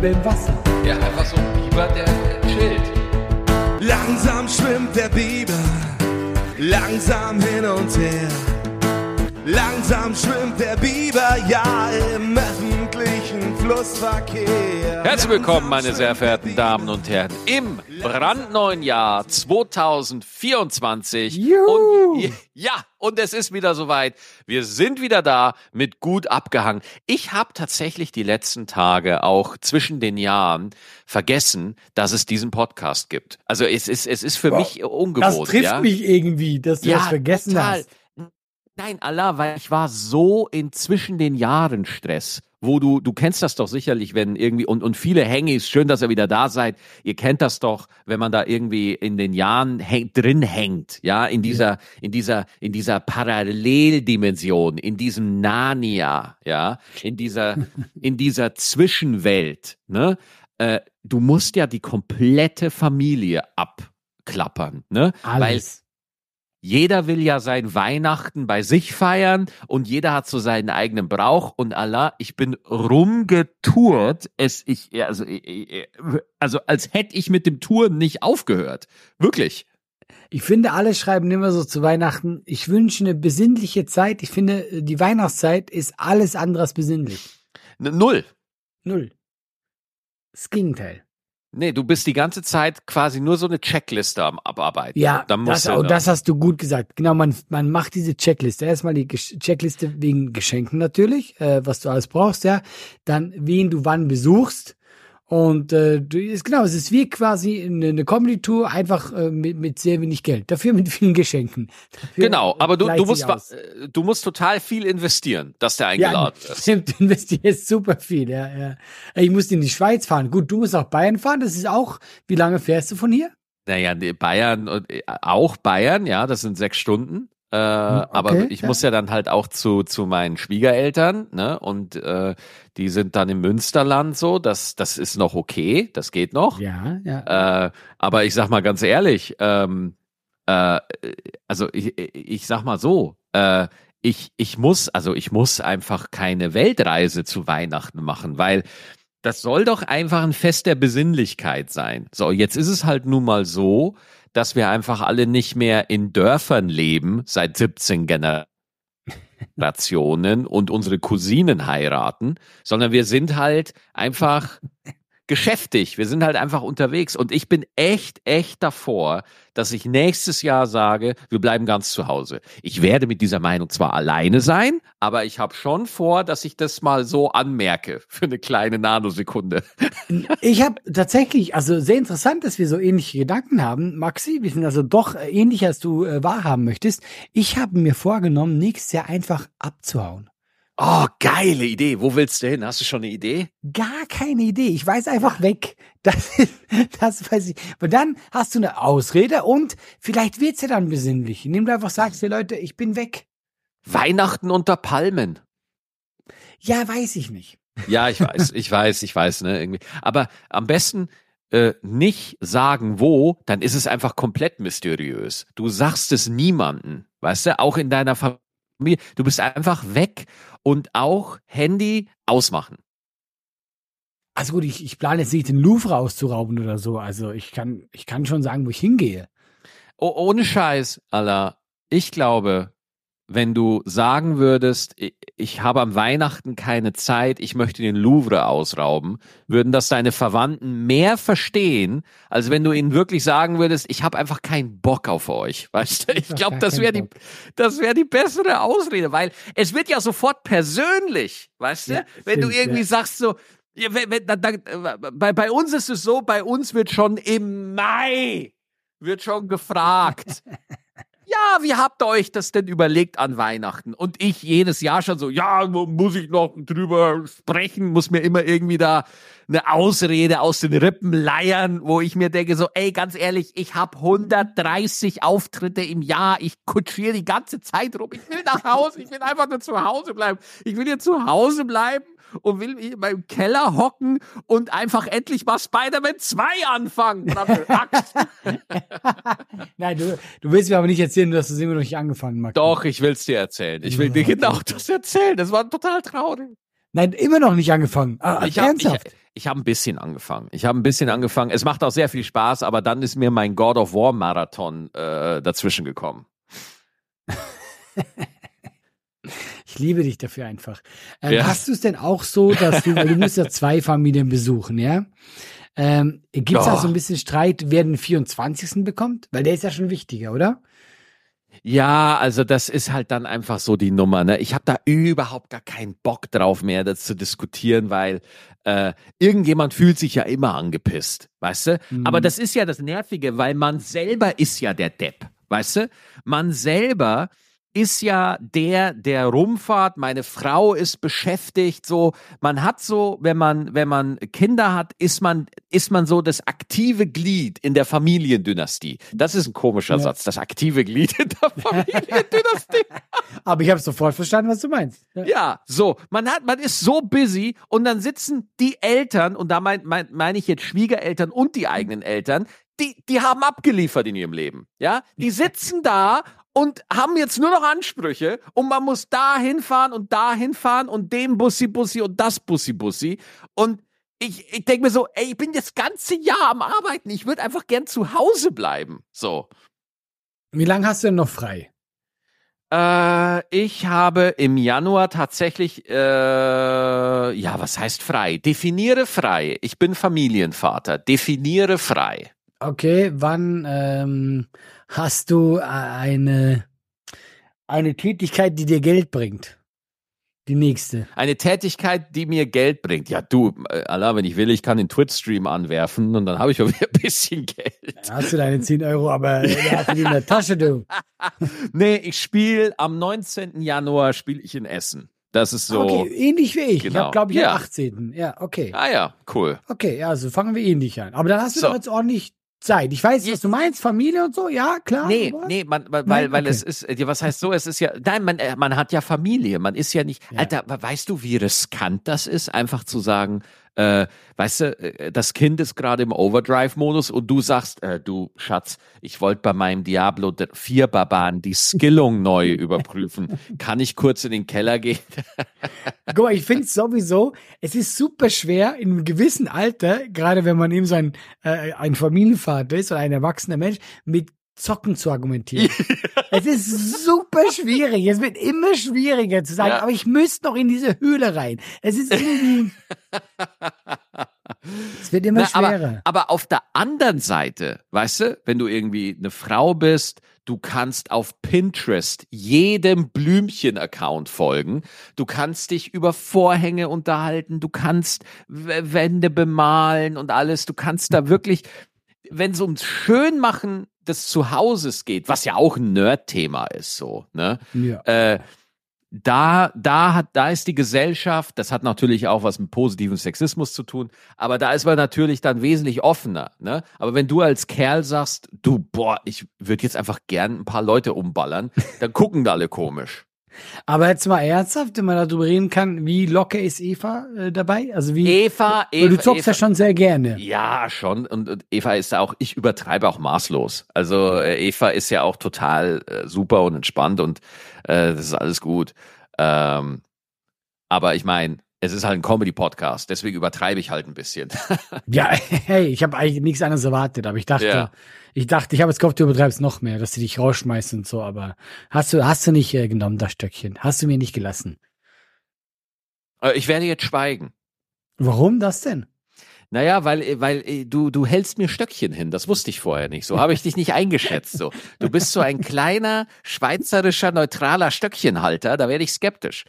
Biber im Wasser. Ja, einfach so ein Biber, der, der chillt. Langsam schwimmt der Biber, langsam hin und her. Langsam schwimmt der Biber, ja, im öffentlichen Flussverkehr. Herzlich willkommen, meine sehr verehrten Damen und Herren, im brandneuen Jahr 2024. Juhu. Und, ja, und es ist wieder soweit. Wir sind wieder da mit gut abgehangen. Ich habe tatsächlich die letzten Tage auch zwischen den Jahren vergessen, dass es diesen Podcast gibt. Also es ist, es ist für Wow. mich ungewohnt. Das trifft ja? mich irgendwie, dass du das vergessen total. hast. Nein, Allah, weil ich war so in zwischen den Jahren Stress, wo du, du kennst das doch sicherlich, wenn irgendwie, und, und viele Hangis, schön, dass ihr wieder da seid, ihr kennt das doch, wenn man da irgendwie in den Jahren häng, drin hängt, ja, in dieser, in dieser, in dieser Paralleldimension, in diesem Narnia, ja, in dieser, in dieser Zwischenwelt, ne, äh, du musst ja die komplette Familie abklappern, ne, weil Alles. Jeder will ja sein Weihnachten bei sich feiern und jeder hat so seinen eigenen Brauch und Allah, ich bin rumgetourt, es ich also ich- also als hätte ich mit dem Touren nicht aufgehört. Wirklich. Ich finde, alle schreiben immer so zu Weihnachten, ich wünsche eine besinnliche Zeit. Ich finde, die Weihnachtszeit ist alles andere als besinnlich. Null. Null. Das Gegenteil. Nee, du bist die ganze Zeit quasi nur so eine Checkliste am Abarbeiten. Ja, dann musst das, oh, das hast du gut gesagt. Genau, man, man macht diese Checkliste. Erstmal die Checkliste wegen Geschenken natürlich, äh, was du alles brauchst, ja. Dann, wen du wann besuchst. Und äh, ist genau, es ist wie quasi eine, eine Comedy-Tour, einfach äh, mit, mit sehr wenig Geld. Dafür mit vielen Geschenken. Dafür Genau, aber du, du musst äh, du musst total viel investieren, dass der eingeladen ja, wird. stimmt, du investierst super viel, ja, ja. Ich musste in die Schweiz fahren. Gut, du musst auch Bayern fahren. Das ist auch, wie lange fährst du von hier? Naja, Bayern äh, auch Bayern, ja, das sind sechs Stunden. Äh, aber okay, ich ja. muss ja dann halt auch zu, zu meinen Schwiegereltern, ne? Und äh, die sind dann im Münsterland so, das, das ist noch okay, das geht noch. Ja, ja. Äh, aber ich sag mal ganz ehrlich, ähm, äh, also ich, ich sag mal so, äh, ich, ich muss, also ich muss einfach keine Weltreise zu Weihnachten machen, weil das soll doch einfach ein Fest der Besinnlichkeit sein. So, jetzt ist es halt nun mal so, dass wir einfach alle nicht mehr in Dörfern leben, seit 17 Generationen und unsere Cousinen heiraten, sondern wir sind halt einfach geschäftig. Wir sind halt einfach unterwegs. Und ich bin echt, echt davor, dass ich nächstes Jahr sage, wir bleiben ganz zu Hause. Ich werde mit dieser Meinung zwar alleine sein, aber ich habe schon vor, dass ich das mal so anmerke für eine kleine Nanosekunde. Ich habe tatsächlich, also sehr interessant, dass wir so ähnliche Gedanken haben, Maxi. Wir sind also doch äh, ähnlich, als du äh, wahrhaben möchtest. Ich habe mir vorgenommen, nächstes Jahr einfach abzuhauen. Oh, geile Idee. Wo willst du hin? Hast du schon eine Idee? Gar keine Idee. Ich weiß einfach weg. Das, ist- das weiß ich. Aber dann hast du eine Ausrede und vielleicht wird's ja dann besinnlich, indem du einfach sagst, hey Leute, ich bin weg. Weihnachten unter Palmen. Ja, weiß ich nicht. Ja, ich weiß, ich weiß, ich weiß, ne, irgendwie. Aber am besten äh, nicht sagen, wo, dann ist es einfach komplett mysteriös. Du sagst es niemanden, weißt du, auch in deiner Familie. Du bist einfach weg und auch Handy ausmachen. Also gut, ich, ich plane jetzt nicht den Louvre auszurauben oder so. Also ich kann, ich kann schon sagen, wo ich hingehe. Oh, ohne Scheiß, Allah. Ich glaube, wenn du sagen würdest, ich, habe am Weihnachten keine Zeit, ich möchte den Louvre ausrauben, würden das deine Verwandten mehr verstehen, als wenn du ihnen wirklich sagen würdest, ich habe einfach keinen Bock auf euch. Weißt du? Ich glaube, das wäre die, das wäre die bessere Ausrede, weil es wird ja sofort persönlich, weißt du? Ja, wenn du irgendwie ja. sagst so, da, bei, bei uns ist es so, bei uns wird schon im Mai wird schon gefragt. Ja, wie habt ihr euch das denn überlegt an Weihnachten? Und ich jedes Jahr schon so, ja, mu- muss ich noch drüber sprechen, muss mir immer irgendwie da eine Ausrede aus den Rippen leiern, wo ich mir denke so, ey, ganz ehrlich, ich habe 130 Auftritte im Jahr, ich kutschiere die ganze Zeit rum, ich will nach Hause, ich will einfach nur zu Hause bleiben. Ich will hier zu Hause bleiben und will in meinem Keller hocken und einfach endlich mal Spider-Man 2 anfangen. Nein, du, du willst mir aber nicht erzählen, du hast es immer noch nicht angefangen, Max. Doch, ich will's dir erzählen. Ich will dir genau das erzählen. Das war total traurig. Nein, immer noch nicht angefangen. Ah, Ich hab, ich, ernsthaft? Ich habe ein bisschen angefangen. Ich habe ein bisschen angefangen. Es macht auch sehr viel Spaß, aber dann ist mir mein God of War Marathon äh, dazwischen gekommen. Ich liebe dich dafür einfach. Ähm, Ja. Hast du es denn auch so, dass du, weil du musst ja zwei Familien besuchen, ja? Ähm, Gibt es da so ein bisschen Streit, wer den 24. bekommt? Weil der ist ja schon wichtiger, oder? Ja, also das ist halt dann einfach so die Nummer. Ne? Ich habe da überhaupt gar keinen Bock drauf mehr, das zu diskutieren, weil äh, irgendjemand fühlt sich ja immer angepisst, weißt du? Mhm. Aber das ist ja das Nervige, weil man selber ist ja der Depp, weißt du? Man selber ist ja der, der rumfahrt. Meine Frau ist beschäftigt. So, man hat so, wenn man, wenn man Kinder hat, ist man, ist man so das aktive Glied in der Familiendynastie. Das ist ein komischer Ja. Satz. Das aktive Glied in der Familiendynastie. Aber ich habe sofort verstanden, was du meinst. Ja. Ja, so, man hat, man ist so busy und dann sitzen die Eltern, und da meine mein, mein ich jetzt Schwiegereltern und die eigenen Eltern, die, die haben abgeliefert in ihrem Leben. Ja, die sitzen da und haben jetzt nur noch Ansprüche und man muss da hinfahren und da hinfahren und dem Bussi Bussi und das Bussi Bussi. Und ich, ich denke mir so, ey, ich bin das ganze Jahr am Arbeiten, ich würde einfach gern zu Hause bleiben. So. Wie lange hast du denn noch frei? Äh, ich habe im Januar tatsächlich, äh, ja, was heißt frei? Definiere frei. Ich bin Familienvater. Definiere frei. Okay, wann ähm, hast du äh, eine, eine Tätigkeit, die dir Geld bringt? Die nächste. Eine Tätigkeit, die mir Geld bringt. Ja, du, äh, Allah, wenn ich will, ich kann den Twitch-Stream anwerfen und dann habe ich auch wieder ein bisschen Geld. Da hast du deine 10 Euro, aber äh, du die in der Tasche, du. Nee, ich spiele am 19. Januar spiele ich in Essen. Das ist so. Okay, ähnlich wie ich. Ich Genau. habe, glaube ich, Ja. am 18. Ja, okay. Ah ja, cool. Okay, ja, also fangen wir ähnlich an. Aber dann hast du So. doch jetzt ordentlich Zeit. Ich weiß, was du meinst, Familie und so, ja, klar. Nee, nee, man, weil, Nein? weil Okay. es ist, ja, was heißt so, es ist ja, nein, man, äh, man hat ja Familie, man ist ja nicht, Ja. Alter, we- weißt du, wie riskant das ist, einfach zu sagen, äh, weißt du, äh, das Kind ist gerade im Overdrive-Modus und du sagst, äh, du Schatz, ich wollte bei meinem Diablo 4 Barbaren die Skillung neu überprüfen. Kann ich kurz in den Keller gehen? Guck mal, ich finde es sowieso, es ist super schwer in einem gewissen Alter, gerade wenn man eben so ein, äh, ein Familienvater ist oder ein erwachsener Mensch, mit Zocken zu argumentieren. es ist super schwierig. Es wird immer schwieriger zu sagen, Ja. aber ich müsste noch in diese Höhle rein. Es ist irgendwie. es wird immer Na, schwerer. aber, aber auf der anderen Seite, weißt du, wenn du irgendwie eine Frau bist, du kannst auf Pinterest jedem Blümchen-Account folgen, du kannst dich über Vorhänge unterhalten, du kannst Wände bemalen und alles, du kannst da wirklich, wenn es ums Schönmachen des Zuhauses geht, was ja auch ein Nerd-Thema ist, so, ne? ja. äh, da, da hat, da ist die Gesellschaft, das hat natürlich auch was mit positivem Sexismus zu tun, aber da ist man natürlich dann wesentlich offener, ne? Aber wenn du als Kerl sagst, du, boah, ich würde jetzt einfach gern ein paar Leute umballern, dann gucken da alle komisch. Aber jetzt mal ernsthaft, wenn man darüber reden kann, wie locker ist Eva äh, dabei? Also wie. Eva, Eva, du zockst Eva ja schon sehr gerne. Ja, schon. Und, und Eva ist auch, ich übertreibe auch maßlos. Also äh, Eva ist ja auch total äh, super und entspannt und äh, das ist alles gut. Ähm, aber ich meine, es ist halt ein Comedy-Podcast, deswegen übertreibe ich halt ein bisschen. Ja, hey, ich habe eigentlich nichts anderes erwartet, aber ich dachte, Ja. ich dachte, ich habe jetzt gehofft, du übertreibst noch mehr, dass sie dich rausschmeißen und so, aber hast du, hast du nicht äh, genommen, das Stöckchen? Hast du mir nicht gelassen? Äh, ich werde jetzt schweigen. Warum das denn? Naja, weil, äh, weil äh, du, du hältst mir Stöckchen hin. Das wusste ich vorher nicht. So habe ich dich nicht eingeschätzt. So. Du bist so ein kleiner, schweizerischer, neutraler Stöckchenhalter. Da werde ich skeptisch.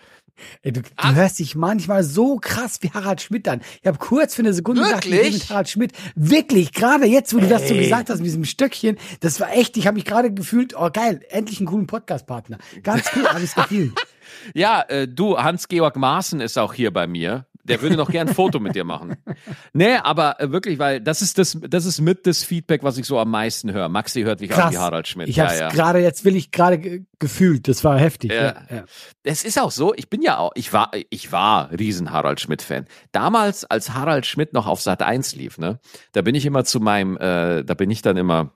Ey, du, du hörst dich manchmal so krass wie Harald Schmidt an. Ich habe kurz für eine Sekunde gedacht, ich Wirklich? bin mit Harald Schmidt. Wirklich, gerade jetzt, wo du das so Ey. gesagt hast mit diesem Stöckchen, das war echt, ich habe mich gerade gefühlt, oh geil, endlich einen coolen Podcast-Partner. Ganz cool, alles gefühlt. Ja, äh, du, Hans-Georg Maaßen ist auch hier bei mir. Der würde noch gern ein Foto mit dir machen. Nee, aber äh, wirklich, weil das ist das, das ist mit das Feedback, was ich so am meisten höre. Maxi hört mich an Krass. wie Harald Schmidt. Ich habe ja, ja. gerade, jetzt will ich gerade ge- gefühlt, das war heftig. Ja. Ja. Ja. Es ist auch so, ich bin ja auch, ich war, ich war riesen Harald Schmidt-Fan. Damals, als Harald Schmidt noch auf Sat 1 lief, ne, da bin ich immer zu meinem, äh, da bin ich dann immer,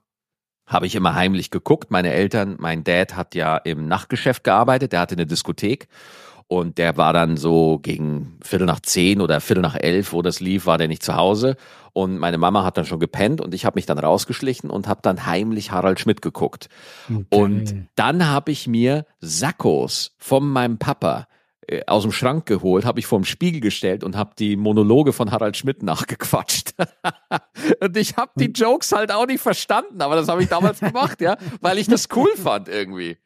habe ich immer heimlich geguckt. Meine Eltern, mein Dad hat ja im Nachtgeschäft gearbeitet, der hatte eine Diskothek. Und der war dann so gegen Viertel nach zehn oder Viertel nach elf, wo das lief, war der nicht zu Hause. Und meine Mama hat dann schon gepennt und ich habe mich dann rausgeschlichen und habe dann heimlich Harald Schmidt geguckt. Okay. Und dann habe ich mir Sackos von meinem Papa äh, aus dem Schrank geholt, habe ich vorm Spiegel gestellt und habe die Monologe von Harald Schmidt nachgequatscht. und ich habe die Jokes halt auch nicht verstanden, aber das habe ich damals gemacht, ja, weil ich das cool fand irgendwie.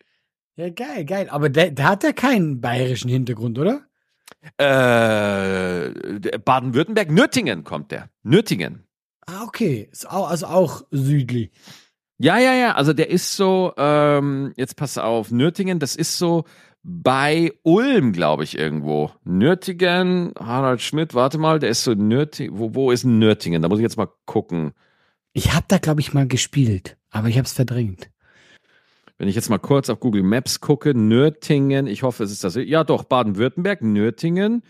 Ja, geil, geil. Aber der, der hat ja keinen bayerischen Hintergrund, oder? Äh, Baden-Württemberg, Nürtingen kommt der. Nürtingen. Ah, okay. Ist auch, also auch südlich. Ja, ja, ja. Also der ist so, ähm, jetzt pass auf, Nürtingen, das ist so bei Ulm, glaube ich, irgendwo. Nürtingen, Harald Schmidt, warte mal, der ist so Nürtingen. Wo, wo ist Nürtingen? Da muss ich jetzt mal gucken. Ich habe da, glaube ich, mal gespielt, aber ich habe es verdrängt. Wenn ich jetzt mal kurz auf Google Maps gucke, Nürtingen, ich hoffe, es ist das. Ja, doch, Baden-Württemberg, Nürtingen.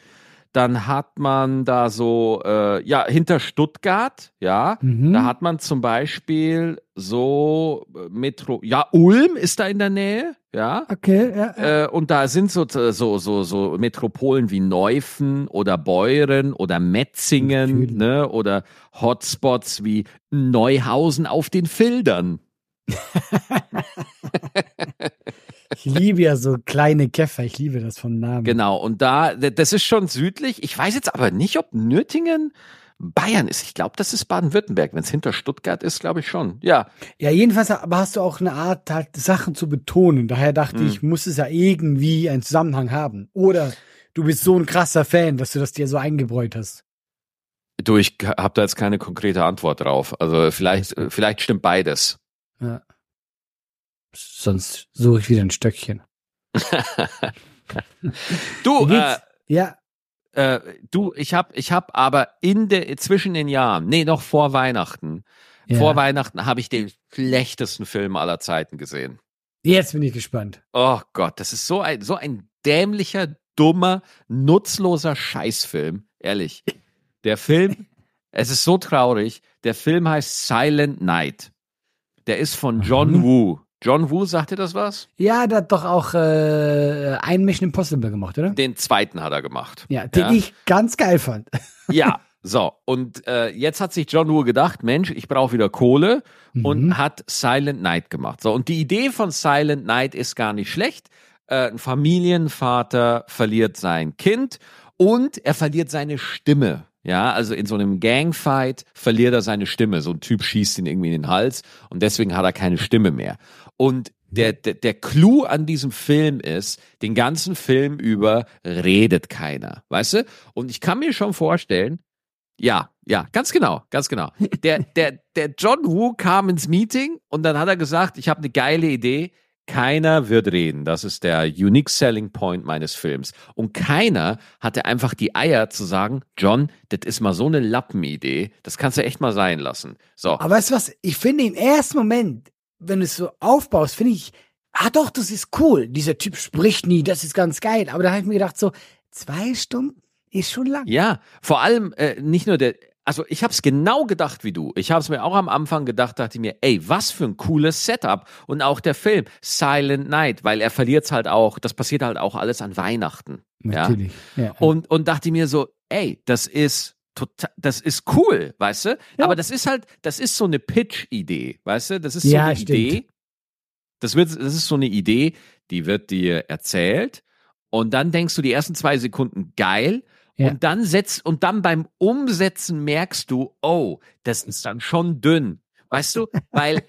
Dann hat man da so, äh, ja, hinter Stuttgart, ja, Mhm. da hat man zum Beispiel so äh, Metro, ja, Ulm ist da in der Nähe, ja. Okay, ja. ja. Äh, und da sind so, so, so, so Metropolen wie Neufen oder Beuren oder Metzingen, Natürlich. ne, oder Hotspots wie Neuhausen auf den Fildern. Ich liebe ja so kleine Käfer, ich liebe das vom Namen. Genau, und da, das ist schon südlich. Ich weiß jetzt aber nicht, ob Nürtingen Bayern ist. Ich glaube, das ist Baden-Württemberg. Wenn es hinter Stuttgart ist, glaube ich schon. Ja, Ja, jedenfalls aber hast du auch eine Art, halt Sachen zu betonen. Daher dachte Hm. ich, muss es ja irgendwie einen Zusammenhang haben. Oder du bist so ein krasser Fan, dass du das dir so eingebräut hast. du, ich habe da jetzt keine konkrete Antwort drauf. Also vielleicht, Alles vielleicht stimmt beides. Ja. Sonst suche ich wieder ein Stöckchen. Du, äh? Ja, Äh, du, ich hab, ich hab aber in der zwischen den Jahren, nee, noch vor Weihnachten, ja. vor Weihnachten habe ich den schlechtesten Film aller Zeiten gesehen. Jetzt bin ich gespannt. Oh Gott, das ist so ein so ein dämlicher, dummer, nutzloser Scheißfilm, ehrlich. Der Film, es ist so traurig. Der Film heißt Silent Night. Der ist von John Mhm. Woo. John Woo, sagt dir das was? Ja, der hat doch auch äh, ein Mission Impossible gemacht, oder? Den zweiten hat er gemacht. Ja, den Ja. ich ganz geil fand. Ja, so. Und äh, jetzt hat sich John Woo gedacht, Mensch, ich brauche wieder Kohle und Mhm. hat Silent Night gemacht. So, und die Idee von Silent Night ist gar nicht schlecht. Äh, ein Familienvater verliert sein Kind und er verliert seine Stimme. Ja, also in so einem Gangfight verliert er seine Stimme. So ein Typ schießt ihn irgendwie in den Hals und deswegen hat er keine Stimme mehr. Und der, der, der Clou an diesem Film ist, den ganzen Film über redet keiner, weißt du? Und ich kann mir schon vorstellen, ja, ja, ganz genau, ganz genau. Der, der, der John Woo kam ins Meeting und dann hat er gesagt, ich habe eine geile Idee. Keiner wird reden. Das ist der Unique Selling Point meines Films. Und keiner hatte einfach die Eier zu sagen, John, das ist mal so eine Lappenidee. Das kannst du echt mal sein lassen. So. Aber weißt du was? Ich finde im ersten Moment, wenn du es so aufbaust, finde ich, ah doch, das ist cool. Dieser Typ spricht nie, das ist ganz geil. Aber da habe ich mir gedacht, so, zwei Stunden ist schon lang. Ja, vor allem äh, nicht nur der, also ich habe es genau gedacht wie du. Ich habe es mir auch am Anfang gedacht, dachte ich mir, ey, was für ein cooles Setup. Und auch der Film Silent Night, weil er verliert halt auch, das passiert halt auch alles an Weihnachten. Natürlich. Ja. Und, und dachte mir so, ey, das ist total, das ist cool, weißt du? Ja. Aber das ist halt, das ist so eine Pitch-Idee, weißt du? Das ist so Ja, eine stimmt. Idee. Das wird, das ist so eine Idee, die wird dir erzählt. Und dann denkst du die ersten zwei Sekunden geil. Ja. Und dann setzt, und dann beim Umsetzen merkst du, oh, das ist dann schon dünn. Weißt du? Weil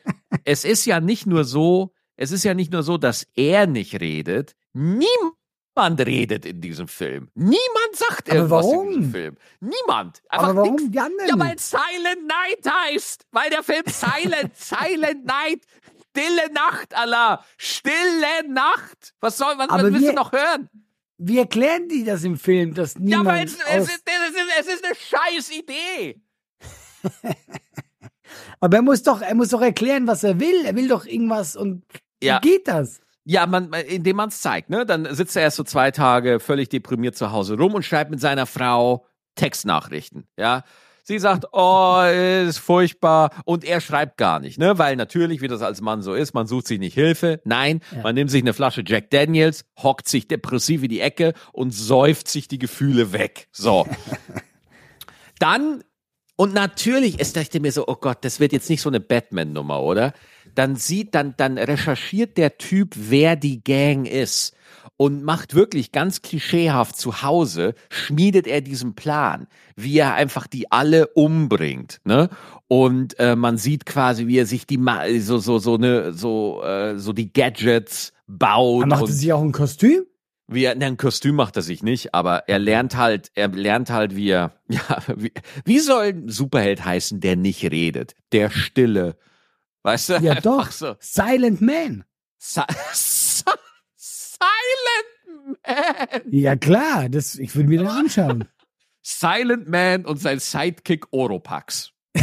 es ist ja nicht nur so, es ist ja nicht nur so, dass er nicht redet. Niemand redet in diesem Film. Niemand sagt Aber irgendwas warum? in diesem Film. Niemand. Einfach Aber warum nix. die anderen Ja, weil? Silent Night heißt. Weil der Film Silent, Silent Night. Stille Nacht, Allah. Stille Nacht. Was soll, was, was willst wir- du noch hören? Wie erklären die das im Film, dass Ja, niemand aber es, es, ist, es, ist, es ist eine scheiß Idee. Aber er muss doch, er muss doch erklären, was er will. Er will doch irgendwas und Ja. wie geht das? Ja, man, indem man es zeigt, ne? Dann sitzt er erst so zwei Tage völlig deprimiert zu Hause rum und schreibt mit seiner Frau Textnachrichten, ja. Sie sagt, oh, ist furchtbar. Und er schreibt gar nicht, ne? Weil natürlich, wie das als Mann so ist, man sucht sich nicht Hilfe. Nein, Ja. man nimmt sich eine Flasche Jack Daniels, hockt sich depressiv in die Ecke und säuft sich die Gefühle weg. So. Dann, und natürlich, es dachte mir so, oh Gott, das wird jetzt nicht so eine Batman-Nummer, oder? Dann sieht, dann, dann recherchiert der Typ, wer die Gang ist und macht wirklich ganz klischeehaft zu Hause, schmiedet er diesen Plan, wie er einfach die alle umbringt, ne? Und äh, man sieht quasi, wie er sich die Ma so so so ne so äh, so die Gadgets baut Er macht und sich auch ein Kostüm? wie er, ne, ein Kostüm macht er sich nicht, aber er lernt halt, er lernt halt, wie er, ja, wie, wie soll ein Superheld heißen, der nicht redet? Der Stille. Weißt du? Ja, doch. So. Silent Man. Si Silent Man. Ja, klar. Das, ich würde mir den anschauen. Silent Man und sein Sidekick Oropax.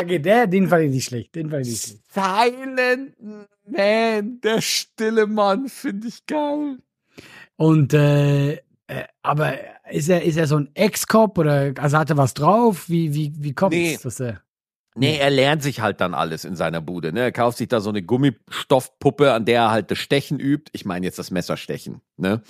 Okay, der, den fand ich nicht schlecht. Den fand ich nicht schlecht. Silent Man, der stille Mann, finde ich geil. Und, äh, äh, aber ist er, ist er so ein Ex-Cop oder also hat er was drauf? Wie, wie, wie kommt Nee. es, dass er. Nee, er lernt sich halt dann alles in seiner Bude. Ne? Er kauft sich da so eine Gummistoffpuppe, an der er halt das Stechen übt. Ich meine jetzt das Messerstechen. Ne?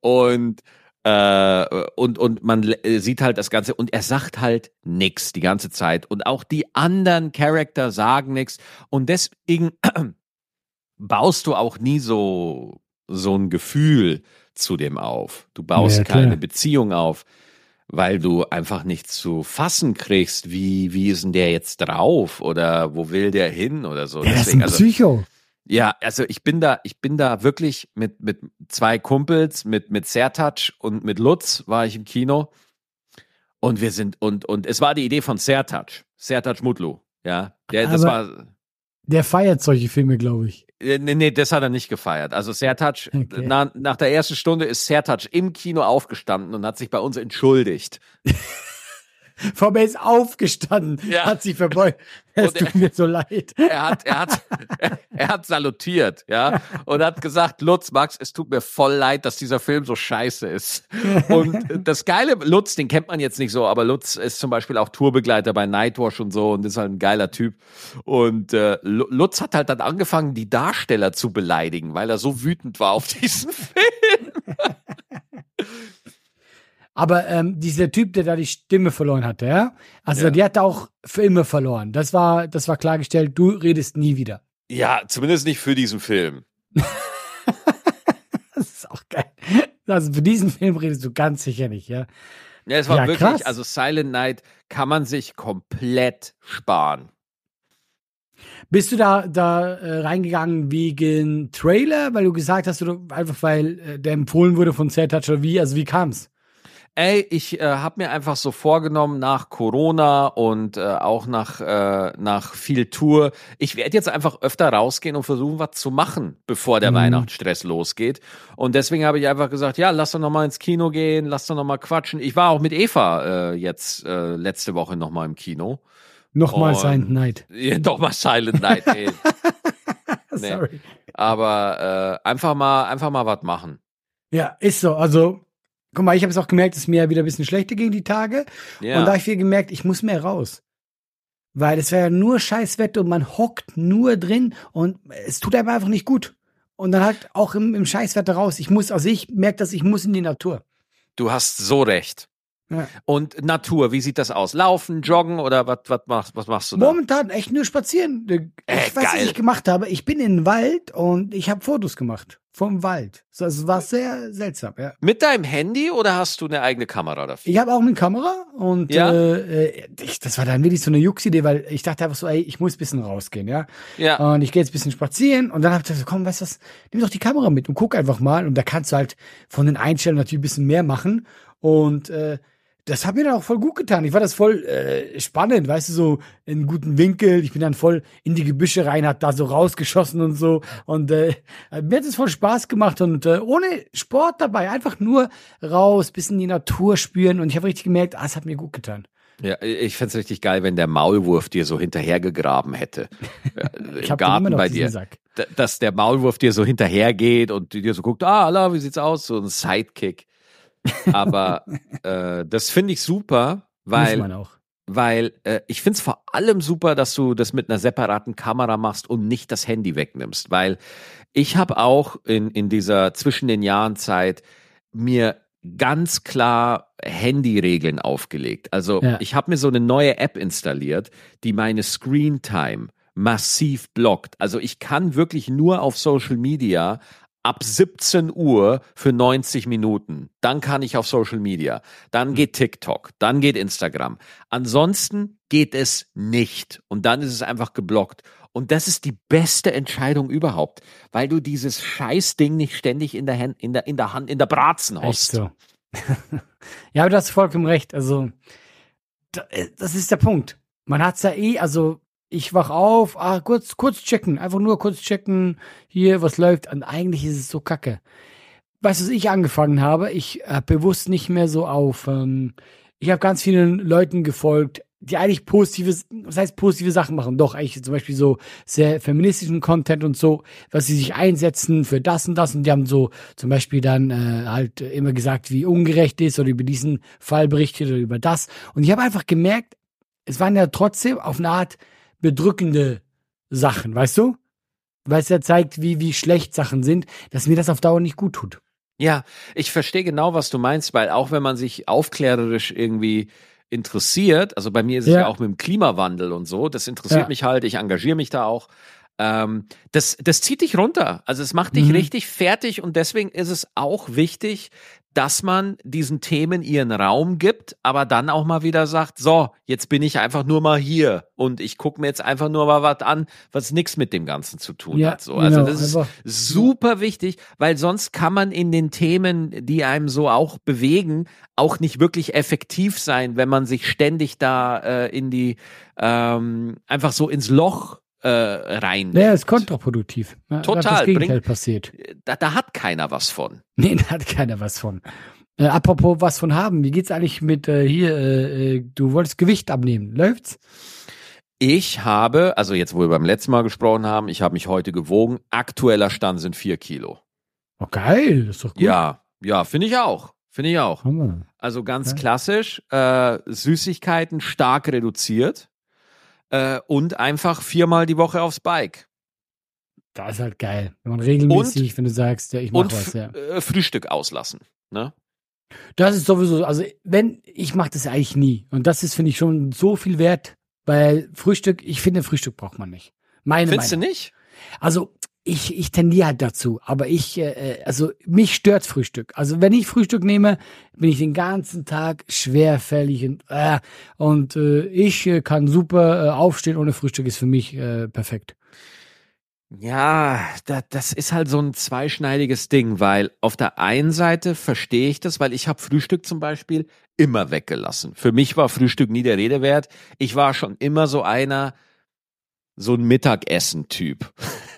Und, äh, und, und man äh, sieht halt das Ganze und er sagt halt nix die ganze Zeit. Und auch die anderen Charakter sagen nix. Und deswegen baust du auch nie so, so ein Gefühl zu dem auf. Du baust Ja, keine Beziehung auf weil du einfach nicht zu fassen kriegst, wie, wie ist denn der jetzt drauf oder wo will der hin oder so. Der ist Deswegen, ein also, Psycho. ja, also ich bin da, ich bin da wirklich mit, mit zwei Kumpels, mit, mit Sertac und mit Lutz war ich im Kino. Und wir sind, und, und es war die Idee von Sertac, Sertac Mutlu, ja. Der, das war, Der feiert solche Filme, glaube ich. äh, Nee, nee, das hat er nicht gefeiert. Also Sertac, Okay. na, nach der ersten Stunde ist Sertac im Kino aufgestanden und hat sich bei uns entschuldigt. Mir ist aufgestanden, Ja. hat sich verbeugt. Es tut mir so leid. Er hat, er hat, er, hat salutiert, ja, und hat gesagt, Lutz, Max, es tut mir voll leid, dass dieser Film so scheiße ist. Und das Geile, Lutz, den kennt man jetzt nicht so, aber Lutz ist zum Beispiel auch Tourbegleiter bei Nightwash und so und ist halt ein geiler Typ. Und äh, Lu- Lutz hat halt dann angefangen, die Darsteller zu beleidigen, weil er so wütend war auf diesen Film. Aber ähm, dieser Typ, der da die Stimme verloren hatte, ja, also Ja. der hat auch für immer verloren. Das war, das war klargestellt. Du redest nie wieder. Ja, zumindest nicht für diesen Film. Das ist auch geil. Also für diesen Film redest du ganz sicher nicht, ja. Ja, es war Ja, wirklich, krass. also Silent Night kann man sich komplett sparen. Bist du da, da äh, reingegangen wegen Trailer, weil du gesagt hast, du einfach weil äh, der empfohlen wurde von Zertouch oder wie? Also wie kam's? Ey, ich äh, habe mir einfach so vorgenommen nach Corona und äh, auch nach äh, nach viel Tour. Ich werde jetzt einfach öfter rausgehen und versuchen, was zu machen, bevor der Mhm. Weihnachtsstress losgeht. Und deswegen habe ich einfach gesagt, ja, lass doch noch mal ins Kino gehen, lass doch noch mal quatschen. Ich war auch mit Eva äh, jetzt äh, letzte Woche noch mal im Kino. Nochmal Und- Silent Night. Ja, doch mal Silent Night. Ey. Nee. Sorry. Aber äh, einfach mal einfach mal was machen. Ja, ist so. Also, guck mal, ich habe es auch gemerkt, es ist mir wieder ein bisschen schlechter gegen die Tage. Ja. Und da habe ich wieder gemerkt, ich muss mehr raus. Weil es wäre ja nur Scheißwetter und man hockt nur drin und es tut einem einfach nicht gut. Und dann halt auch im, im Scheißwetter raus. Ich muss, also ich merke, dass ich muss in die Natur. Du hast so recht. Ja. Und Natur, wie sieht das aus? Laufen, joggen oder was, was, machst, was machst du da? Momentan echt nur spazieren. Ich Äh, weiß, was geil. ich gemacht habe. Ich bin in den Wald und ich habe Fotos gemacht vom Wald. Es war sehr seltsam, ja. Mit deinem Handy oder hast du eine eigene Kamera dafür? Ich habe auch eine Kamera und Ja. äh, äh, ich, das war dann wirklich so eine Jux-Idee, weil ich dachte einfach so, ey, ich muss ein bisschen rausgehen, ja. Ja. Und ich gehe jetzt ein bisschen spazieren und dann habe ich gesagt, komm, weißt du was, nimm doch die Kamera mit und guck einfach mal. Und da kannst du halt von den Einstellungen natürlich ein bisschen mehr machen. Und äh, das hat mir dann auch voll gut getan. Ich fand das voll äh, spannend, weißt du, so in einen guten Winkel. Ich bin dann voll in die Gebüsche rein, hat da so rausgeschossen und so. Und äh, mir hat es voll Spaß gemacht und äh, ohne Sport dabei, einfach nur raus, bisschen die Natur spüren. Und ich habe richtig gemerkt, ah, es hat mir gut getan. ja ich fänd's richtig geil, wenn der Maulwurf dir so hinterhergegraben hätte. Äh, Ich Im Garten bei dir. Sack. Dass der Maulwurf dir so hinterhergeht und dir so guckt, ah, Allah, wie sieht's aus? So ein Sidekick. Aber äh, das finde ich super, Muss weil man auch. weil äh, ich finde es vor allem super, dass du das mit einer separaten Kamera machst und nicht das Handy wegnimmst, weil ich habe auch in, in dieser zwischen den Jahren Zeit mir ganz klar Handyregeln aufgelegt. Also Ja. ich habe mir so eine neue App installiert, die meine Screen Time massiv blockt. Also ich kann wirklich nur auf Social Media ab 17 Uhr für 90 Minuten. Dann kann ich auf Social Media. Dann geht TikTok. Dann geht Instagram. Ansonsten geht es nicht. Und dann ist es einfach geblockt. Und das ist die beste Entscheidung überhaupt, weil du dieses Scheißding nicht ständig in der, Hand, in der, in der Hand, in der Bratzen hast. so. ja, aber du hast vollkommen recht. Also, äh, das ist der Punkt. Man hat's ja eh, also ich wach auf, ah, kurz, kurz checken, einfach nur kurz checken, hier, was läuft. Und eigentlich ist es so kacke. Weißt du, was ich angefangen habe? Ich habe bewusst nicht mehr so auf, ähm, ich habe ganz vielen Leuten gefolgt, die eigentlich positive, was heißt positive Sachen machen? Doch, eigentlich zum Beispiel so sehr feministischen Content und so, was sie sich einsetzen für das und das und die haben so zum Beispiel dann äh, halt immer gesagt, wie ungerecht ist oder über diesen Fall berichtet oder über das. Und ich habe einfach gemerkt, es waren ja trotzdem auf eine Art bedrückende Sachen, weißt du? Weil es ja zeigt, wie, wie schlecht Sachen sind, dass mir das auf Dauer nicht gut tut. Ja, ich verstehe genau, was du meinst, weil auch wenn man sich aufklärerisch irgendwie interessiert, also bei mir ist es Ja. ja, auch mit dem Klimawandel und so, das interessiert Ja. mich halt, ich engagiere mich da auch. Ähm, das, das zieht dich runter. Also es macht dich Mhm. richtig fertig und deswegen ist es auch wichtig, dass man diesen Themen ihren Raum gibt, aber dann auch mal wieder sagt, so, jetzt bin ich einfach nur mal hier und ich gucke mir jetzt einfach nur mal was an, was nichts mit dem Ganzen zu tun Ja, hat. So. Also genau, das ist einfach- super wichtig, weil sonst kann man in den Themen, die einem so auch bewegen, auch nicht wirklich effektiv sein, wenn man sich ständig da äh, in die ähm, einfach so ins Loch äh, rein. Naja, ist kontraproduktiv. Ja, Total, Das Gegenteil bringt- passiert. Da, da hat keiner was von. Nee, da hat keiner was von. Äh, apropos was von haben, wie geht's eigentlich mit äh, hier, äh, äh, du wolltest Gewicht abnehmen, läuft's? Ich habe, also jetzt, wo wir beim letzten Mal gesprochen haben, ich habe mich heute gewogen. Aktueller Stand sind vier Kilo. Oh, geil, ist doch gut. Ja, ja, finde ich auch. Finde ich auch. Also ganz Ja. klassisch, äh, Süßigkeiten stark reduziert äh, und einfach viermal die Woche aufs Bike. Das ist halt geil. Wenn man regelmäßig, wenn du sagst, ja, ich mach Und was, ja. äh, Frühstück auslassen. Ne? Das ist sowieso, also wenn, ich mache das eigentlich nie. Und das ist, finde ich, schon so viel wert, weil Frühstück, ich finde, Frühstück braucht man nicht. Meine Findest du Meinung. nicht? Also ich, ich tendiere halt dazu, aber ich, äh, also mich stört Frühstück. Also wenn ich Frühstück nehme, bin ich den ganzen Tag schwerfällig und, äh, und äh, ich äh, kann super äh, aufstehen ohne Frühstück ist für mich äh, perfekt. Ja, da, das ist halt so ein zweischneidiges Ding, weil auf der einen Seite verstehe ich das, weil ich habe Frühstück zum Beispiel immer weggelassen. Für mich war Frühstück nie der Rede wert. Ich war schon immer so einer, so ein Mittagessen-Typ.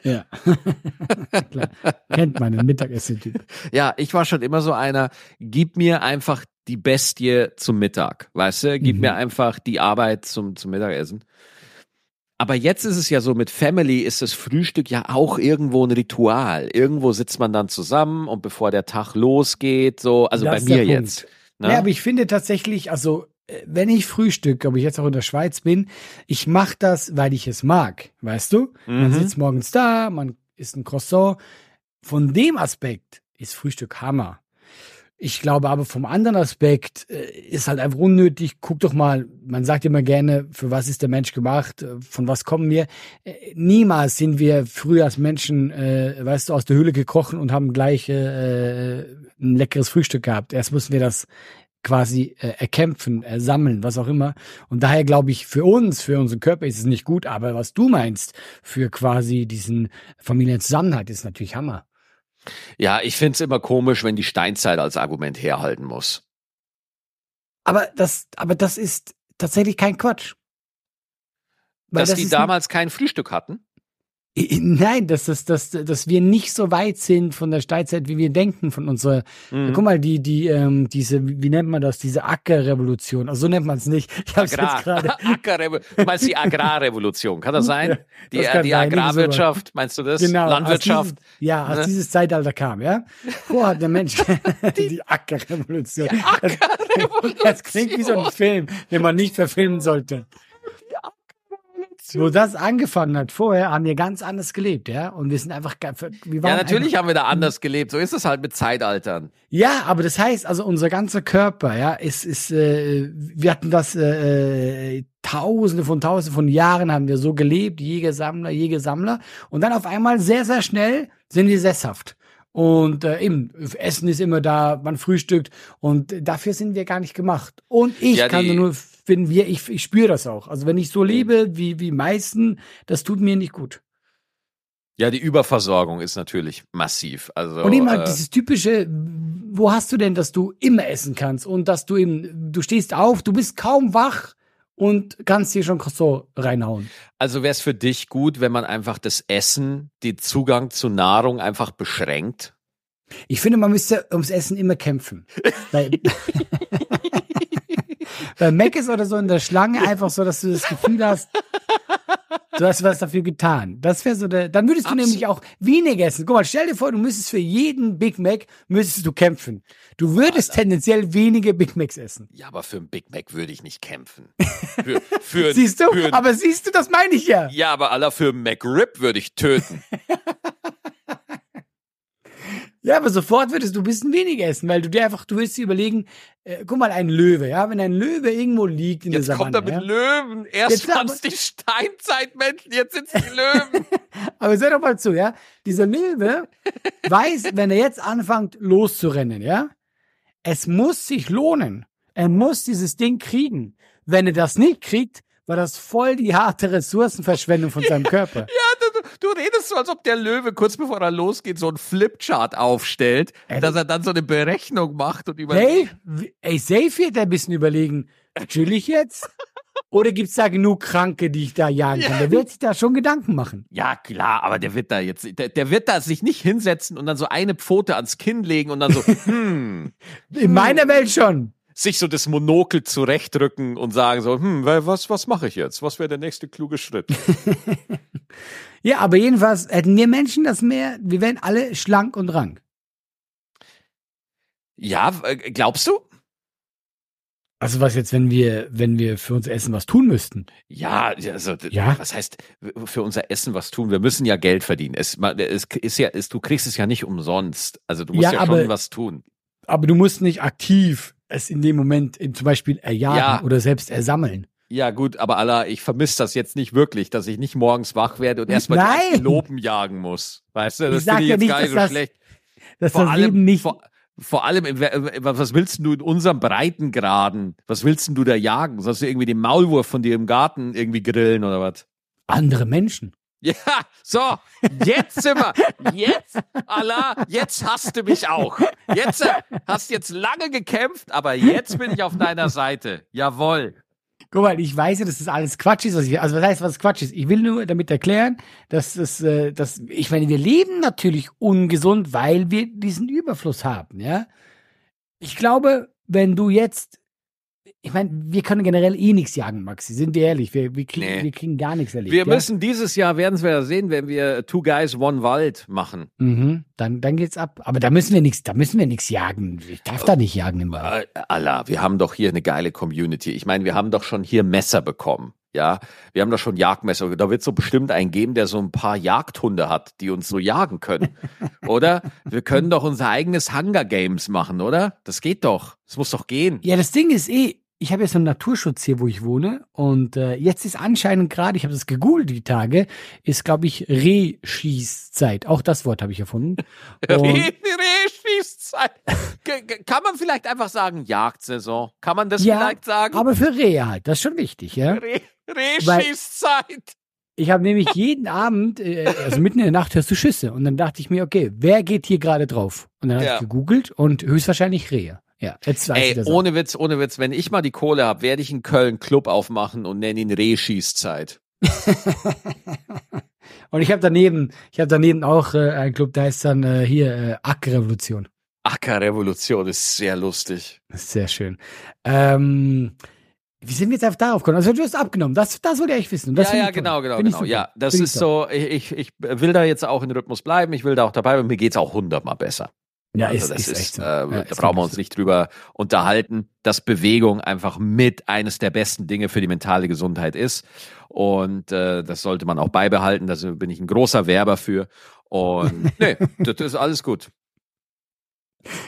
Ja. Klar. Kennt man, ein Mittagessen-Typ. Ja, ich war schon immer so einer, gib mir einfach die Bestie zum Mittag, weißt du? Gib Mhm. mir einfach die Arbeit zum, zum Mittagessen. Aber jetzt ist es ja so, mit Family ist das Frühstück ja auch irgendwo ein Ritual. Irgendwo sitzt man dann zusammen und bevor der Tag losgeht, so, also Das bei mir jetzt. Ne? Ja, aber ich finde tatsächlich, also wenn ich frühstück, ob ich jetzt auch in der Schweiz bin, ich mache das, weil ich es mag, weißt du? Man Mhm. sitzt morgens da, man isst ein Croissant. Von dem Aspekt ist Frühstück Hammer. Ich glaube aber vom anderen Aspekt äh, ist halt einfach unnötig. Guck doch mal, man sagt immer gerne, für was ist der Mensch gemacht, äh, von was kommen wir. Äh, niemals sind wir früher als Menschen, äh, weißt du, aus der Höhle gekrochen und haben gleich äh, ein leckeres Frühstück gehabt. Erst müssen wir das quasi äh, erkämpfen, äh, sammeln, was auch immer. Und daher glaube ich, für uns, für unseren Körper ist es nicht gut, aber was du meinst, für quasi diesen Familienzusammenhalt ist natürlich Hammer. Ja, ich find's immer komisch, wenn die Steinzeit als Argument herhalten muss. Aber das, aber das ist tatsächlich kein Quatsch. Weil Dass das die damals kein Frühstück hatten? Nein, dass, dass, dass, dass wir nicht so weit sind von der Steinzeit, wie wir denken von unserer. Mhm. Guck mal, die, die, ähm, diese, wie nennt man das? Diese Ackerrevolution. Also so nennt man es nicht. Ich habe es jetzt Agrar. gerade. Ackerrevo- du meinst die Agrarrevolution, kann das sein? Ja, die das die sein, irgendwie Agrarwirtschaft, meinst du das? Genau. Landwirtschaft. Dieses, ja, als Ne? dieses Zeitalter kam, ja. Vorher hat der Mensch die, Ackerrevolution. Ackerrevolution. Das klingt wie so ein Film, den man nicht verfilmen sollte. Wo das angefangen hat, vorher haben wir ganz anders gelebt, ja. Und wir sind einfach, wir waren Ja, natürlich haben wir da anders gelebt. So ist es halt mit Zeitaltern. ja, aber das heißt, also unser ganzer Körper, ja, ist, ist, äh, wir hatten das, äh, äh, Tausende von Tausenden von Jahren haben wir so gelebt, Jäger, Sammler, Jäger, Sammler. Und dann auf einmal sehr, sehr schnell sind wir sesshaft. Und äh, eben, Essen ist immer da, man frühstückt und dafür sind wir gar nicht gemacht. Und ich Ja, kann nur, wenn wir, ich, ich spüre das auch. Also wenn ich so lebe wie wie meisten, das tut mir nicht gut. Ja, die Überversorgung ist natürlich massiv. Also, Und immer äh, dieses typische, wo hast du denn, dass du immer essen kannst und dass du eben, du stehst auf, du bist kaum wach und kannst dir schon so reinhauen. also wäre es für dich gut, wenn man einfach das Essen, den Zugang zu Nahrung einfach beschränkt? Ich finde, man müsste ums Essen immer kämpfen. Bei, Mac ist oder so in der Schlange einfach so, dass du das Gefühl hast, du hast was dafür getan. Das wäre so der, dann würdest du Absolut. nämlich auch weniger essen. Guck mal, stell dir vor, du müsstest für jeden Big Mac, müsstest du kämpfen. Du würdest tendenziell weniger Big Macs essen. Ja, aber für einen Big Mac würde ich nicht kämpfen. Für, für, Siehst du? Für, Aber siehst du, das meine ich ja. ja, aber aller für einen McRib würde ich töten. Ja, aber sofort würdest du ein bisschen weniger essen, weil du dir einfach, du willst dir überlegen, äh, guck mal, ein Löwe, ja, wenn ein Löwe irgendwo liegt in Jetzt der kommt Savanne, er mit ja? Löwen. Erst Jetzt waren es die Steinzeitmenschen, jetzt sind es die Löwen. Aber sag doch mal zu, ja, dieser Löwe weiß, wenn er jetzt anfängt loszurennen, ja, es muss sich lohnen. Er muss dieses Ding kriegen. Wenn er das nicht kriegt, war das voll die harte Ressourcenverschwendung von seinem Körper. Ja, du, redest so, als ob der Löwe kurz bevor er losgeht so einen Flipchart aufstellt, Ey, dass er dann so eine Berechnung macht und überlegt. Ey, safe wird er ein bisschen überlegen, chill ich jetzt? Oder gibt's da genug Kranke, die ich da jagen kann? Der wird sich da schon Gedanken machen. Ja, klar, aber der wird da jetzt, der, der wird da sich nicht hinsetzen und dann so eine Pfote ans Kinn legen und dann so, hm, In meiner Welt schon. Sich so das Monokel zurechtrücken und sagen so, hm, wa- was, was mache ich jetzt? Was wäre der nächste kluge Schritt? Ja, aber jedenfalls hätten wir Menschen das mehr, wir wären alle schlank und rank. Ja, äh, glaubst du? Also was jetzt, wenn wir, wenn wir für uns Essen was tun müssten? Ja, also, Ja. was heißt für unser Essen was tun? Wir müssen ja Geld verdienen. Es, es ist ja, es, du kriegst es ja nicht umsonst. Also du musst Ja, ja, aber- schon was tun. Aber du musst nicht aktiv es in dem Moment in, zum Beispiel erjagen Ja. oder selbst ersammeln. Ja, gut, aber Allah, ich vermisse das jetzt nicht wirklich, dass ich nicht morgens wach werde und erstmal die. Antilopen jagen muss. Weißt du, das finde ich ja jetzt nicht, gar nicht so das- schlecht. Dass Vor das allem, Leben nicht. vor, vor allem, wer- was willst du in unserem Breitengraden? Was willst du da jagen? Sollst du irgendwie den Maulwurf von dir im Garten irgendwie grillen oder was? andere Menschen. Ja, so, jetzt sind wir. Jetzt, Allah, jetzt hasst du mich auch. Jetzt äh, hast jetzt lange gekämpft, aber jetzt bin ich auf deiner Seite. Jawohl. Guck mal, ich weiß ja, dass das alles Quatsch ist. Was ich, also was heißt, was Quatsch ist? Ich will nur damit erklären, dass das, äh, dass, ich meine, wir leben natürlich ungesund, weil wir diesen Überfluss haben, ja. Ich glaube, wenn du jetzt, ich meine, wir können generell eh nichts jagen, Maxi, sind wir ehrlich, wir, wir, kriegen, Nee. wir kriegen gar nichts erlebt. Wir ja? müssen dieses Jahr, werden wir sehen, wenn wir Two Guys, One Wald machen. Mhm, dann, dann geht's ab. Aber da müssen wir nichts, da müssen wir nichts jagen. Ich darf da nicht jagen im Wald. Äh, Allah, wir haben doch hier eine geile Community. Ich meine, wir haben doch schon hier Messer bekommen. Ja, wir haben doch schon Jagdmesser. Da wird so bestimmt einen geben, der so ein paar Jagdhunde hat, die uns so jagen können. oder? Wir können doch unser eigenes Hunger Games machen, oder? Das geht doch. Das muss doch gehen. Ja, das Ding ist eh, ich habe jetzt so einen Naturschutz hier, wo ich wohne. Und äh, jetzt ist anscheinend gerade, ich habe das gegoogelt die Tage, ist, glaube ich, Rehschießzeit. Auch das Wort habe ich erfunden. Und, Rehschießzeit. Kann man vielleicht einfach sagen, Jagdsaison? Kann man das Ja, vielleicht sagen? aber für Rehe halt, das ist schon wichtig, ja. Rehschießzeit. Ich habe nämlich jeden Abend, äh, also mitten in der Nacht hörst du Schüsse. Und dann dachte ich mir, okay, wer geht hier gerade drauf? Und dann habe Ja. ich gegoogelt und höchstwahrscheinlich Rehe. Ja, jetzt weiß ich Ey, auch. ohne Witz, ohne Witz, wenn ich mal die Kohle habe, werde ich in Köln einen Club aufmachen und nenne ihn Rehschießzeit. Und ich habe daneben, ich habe daneben auch äh, einen Club, da ist dann äh, hier äh, Ackerrevolution. Ackerrevolution ist sehr lustig. Ist sehr schön. Ähm, wie sind wir jetzt einfach darauf gekommen? Also du hast abgenommen, das, das wollte ich wissen. Das ja, ja, ich genau, genau, ich genau. Ja, das ich ist so, ich, ich will da jetzt auch in Rhythmus bleiben, ich will da auch dabei bleiben, mir geht's auch hundertmal besser. Ja, Also ist, das ist, ist, echt äh, Ja, da brauchen wir uns nicht drüber unterhalten, dass Bewegung einfach mit eines der besten Dinge für die mentale Gesundheit ist. Und äh, das sollte man auch beibehalten. Da bin ich ein großer Werber für. Und nee, das ist alles gut.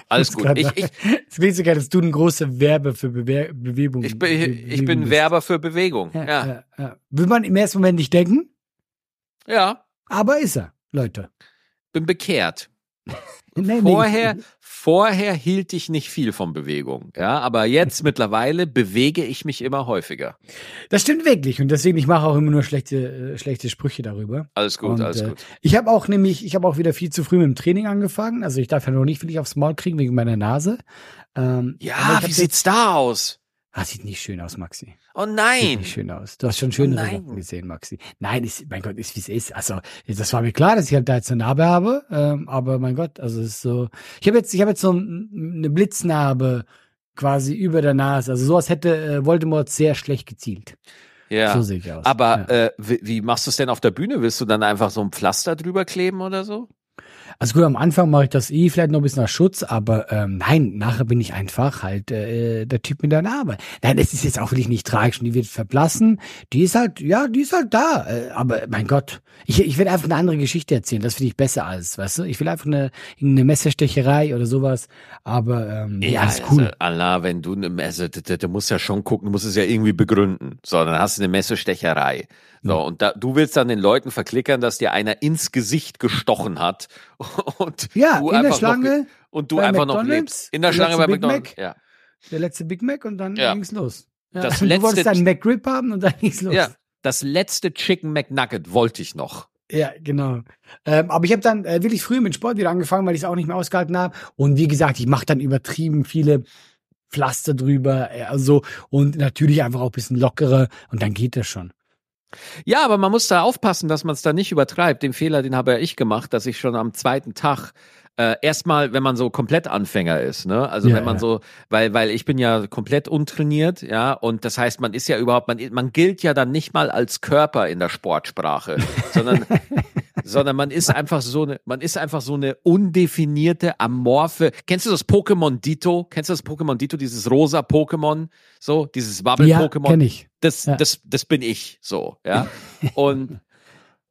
Alles gut. Ich, ich, Es klingt sogar, dass du ein großer Werbe für Bewe Bewegung ich, bin, ich Bewegung bin bist. Werber für Bewegung. Ja, Ja, ja. Ja, Will man im ersten Moment nicht denken, ja. aber ist er, Leute. Bin bekehrt. Nee, nee. Vorher, vorher hielt ich nicht viel von Bewegung, ja, aber jetzt mittlerweile bewege ich mich immer häufiger. Das stimmt wirklich und deswegen ich mache auch immer nur schlechte äh, schlechte Sprüche darüber. Alles gut, Und, alles äh, gut. Ich habe auch nämlich, ich habe auch wieder viel zu früh mit dem Training angefangen. Also ich darf ja noch nicht wirklich aufs Maul kriegen wegen meiner Nase. Ähm, Ja, wie sieht's da aus? Ah, sieht nicht schön aus, Maxi. Oh Sieht nein. nicht schön aus. Du hast schon schönere nein. Sachen gesehen, Maxi. Nein, ist, mein Gott, ist wie es ist. Also, das war mir klar, dass ich halt da jetzt eine Narbe habe. Ähm, aber mein Gott, also es ist so. Ich habe jetzt, ich habe jetzt so ein- eine Blitznarbe quasi über der Nase. Also sowas hätte äh, Voldemort sehr schlecht gezielt. Ja. So sehe ich aus. Aber ja. äh, wie, wie machst du es denn auf der Bühne? Willst du dann einfach so ein Pflaster drüber kleben oder so? Also gut, am Anfang mache ich das eh vielleicht noch ein bisschen als Schutz, aber ähm, nein, nachher bin ich einfach halt äh, der Typ mit der Narbe. Nein, es ist jetzt auch wirklich nicht tragisch und die wird verblassen. Die ist halt, ja, die ist halt da. Äh, aber mein Gott, ich, ich will einfach eine andere Geschichte erzählen. Das finde ich besser als, weißt du? Ich will einfach eine, eine Messerstecherei oder sowas. Aber ähm, ja, alles cool. Also, Allah, wenn du eine Messe, du, du musst ja schon gucken, du musst es ja irgendwie begründen. So, dann hast du eine Messestecherei. So, und da, du willst dann den Leuten verklickern, dass dir einer ins Gesicht gestochen hat. Und Ja, du in der Schlange Noch, und du einfach noch McDonald's, lebst. In der der Schlange bei Big McDonald's. Mac. Ja. Der letzte Big Mac und dann Ja. ging's los. Ja. Das du wolltest letzte- einen McRib haben und dann ging's los. ja. Das letzte Chicken McNugget wollte ich noch. Ja, genau. Ähm, aber ich habe dann äh, wirklich früh mit Sport wieder angefangen, weil ich es auch nicht mehr ausgehalten habe. Und wie gesagt, ich mache dann übertrieben viele Pflaster drüber, also und natürlich einfach auch ein bisschen lockerer und dann geht das schon. Ja, aber man muss da aufpassen, dass man es da nicht übertreibt. Den Fehler, den habe ja ich gemacht, dass ich schon am zweiten Tag äh, erstmal, wenn man so komplett Anfänger ist, ne? Also Ja, wenn man ja. so, weil, weil ich bin ja komplett untrainiert, ja, und das heißt, man ist ja überhaupt, man, man gilt ja dann nicht mal als Körper in der Sportsprache, sondern sondern man ist einfach so eine, man ist einfach so eine undefinierte, amorphe. Kennst du das Pokémon Dito? Kennst du das Pokémon Dito, dieses rosa Pokémon? So, dieses Ja, Wabbel-Pokémon? kenne ich. das, Ja. das, das bin ich so, ja. Und,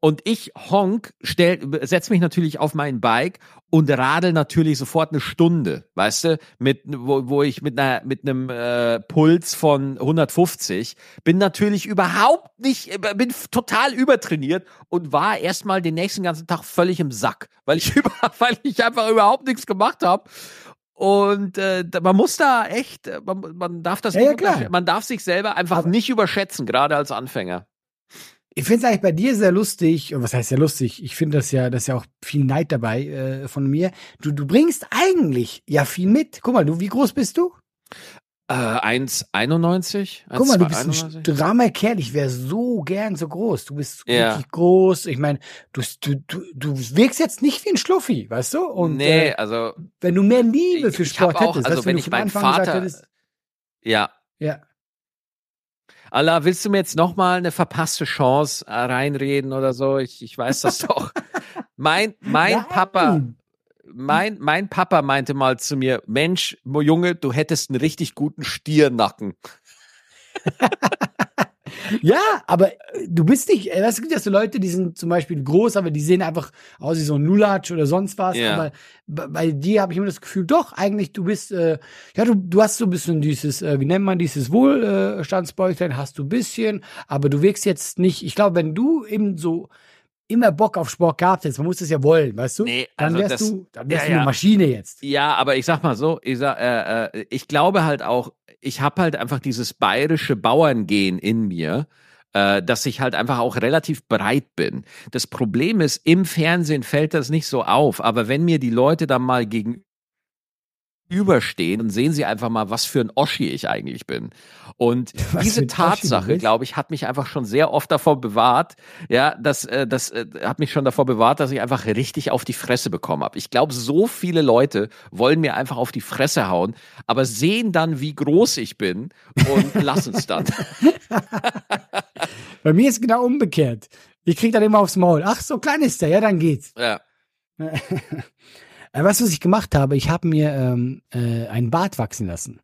und ich honk, stell, setz mich natürlich auf mein Bike und radel natürlich sofort eine Stunde, weißt du, mit, wo, wo ich mit einer, mit einem äh, Puls von 150 bin natürlich überhaupt nicht, bin f- total übertrainiert und war erstmal den nächsten ganzen Tag völlig im Sack, weil ich über, weil ich einfach überhaupt nichts gemacht habe. Und äh, man muss da echt, äh, man, man darf das Ja, nicht ja, man darf sich selber einfach nicht überschätzen, gerade als Anfänger. Ich finde es eigentlich bei dir sehr lustig, und was heißt sehr lustig? Ich finde das ja, das ist ja auch viel Neid dabei äh, von mir. Du, du bringst eigentlich ja viel mit. Guck mal, du, wie groß bist du? Äh, 1,91? Guck mal, du bist 1,91? ein strammer Kerl. Ich wäre so gern so groß. Du bist Ja. wirklich groß. Ich meine, du, du, du, du wirkst jetzt nicht wie ein Schluffi, weißt du? Und nee, äh, also wenn du mehr Liebe für Sport auch, hättest, also wenn du ich meinen Anfang gesagt Vater, hättest, ja. ja. Allah, willst du mir jetzt nochmal eine verpasste Chance äh, reinreden oder so? Ich, ich weiß das doch. Mein, mein Nein. Papa, mein, mein Papa meinte mal zu mir, Mensch, Junge, du hättest einen richtig guten Stiernacken. Ja, aber äh, du bist nicht, äh, es gibt ja so Leute, die sind zum Beispiel groß, aber die sehen einfach aus wie so ein Lulatsch oder sonst was. Ja. Aber bei, dir habe ich immer das Gefühl, doch, eigentlich, du bist, äh, ja, du, du hast so ein bisschen dieses, äh, wie nennt man dieses Wohlstandsbäuchlein, hast du ein bisschen, aber du wirkst jetzt nicht, ich glaube, wenn du eben so immer Bock auf Sport gehabt hättest, man muss das ja wollen, weißt du? Nee, dann also wärst das- du, dann wärst ja, du eine. Maschine jetzt. Ja, aber ich sag mal so, ich, sag, äh, äh, ich glaube halt auch, ich habe halt einfach dieses bayerische Bauerngehen in mir, äh, dass ich halt einfach auch relativ breit bin. Das Problem ist, im Fernsehen fällt das nicht so auf, aber wenn mir die Leute dann mal gegenüber überstehen und sehen Sie einfach mal, was für ein Oschi ich eigentlich bin. Und Was diese Tatsache, glaube ich, hat mich einfach schon sehr oft davor bewahrt, ja, das, äh, das äh, hat mich schon davor bewahrt, dass ich einfach richtig auf die Fresse bekommen habe. Ich glaube, so viele Leute wollen mir einfach auf die Fresse hauen, aber sehen dann, wie groß ich bin und lassen es dann. Bei mir ist genau umgekehrt. Ich krieg dann immer aufs Maul. Ach, so klein ist der, ja, dann geht's. ja. Äh, weißt du, was ich gemacht habe? Ich habe mir ähm, äh, einen Bart wachsen lassen.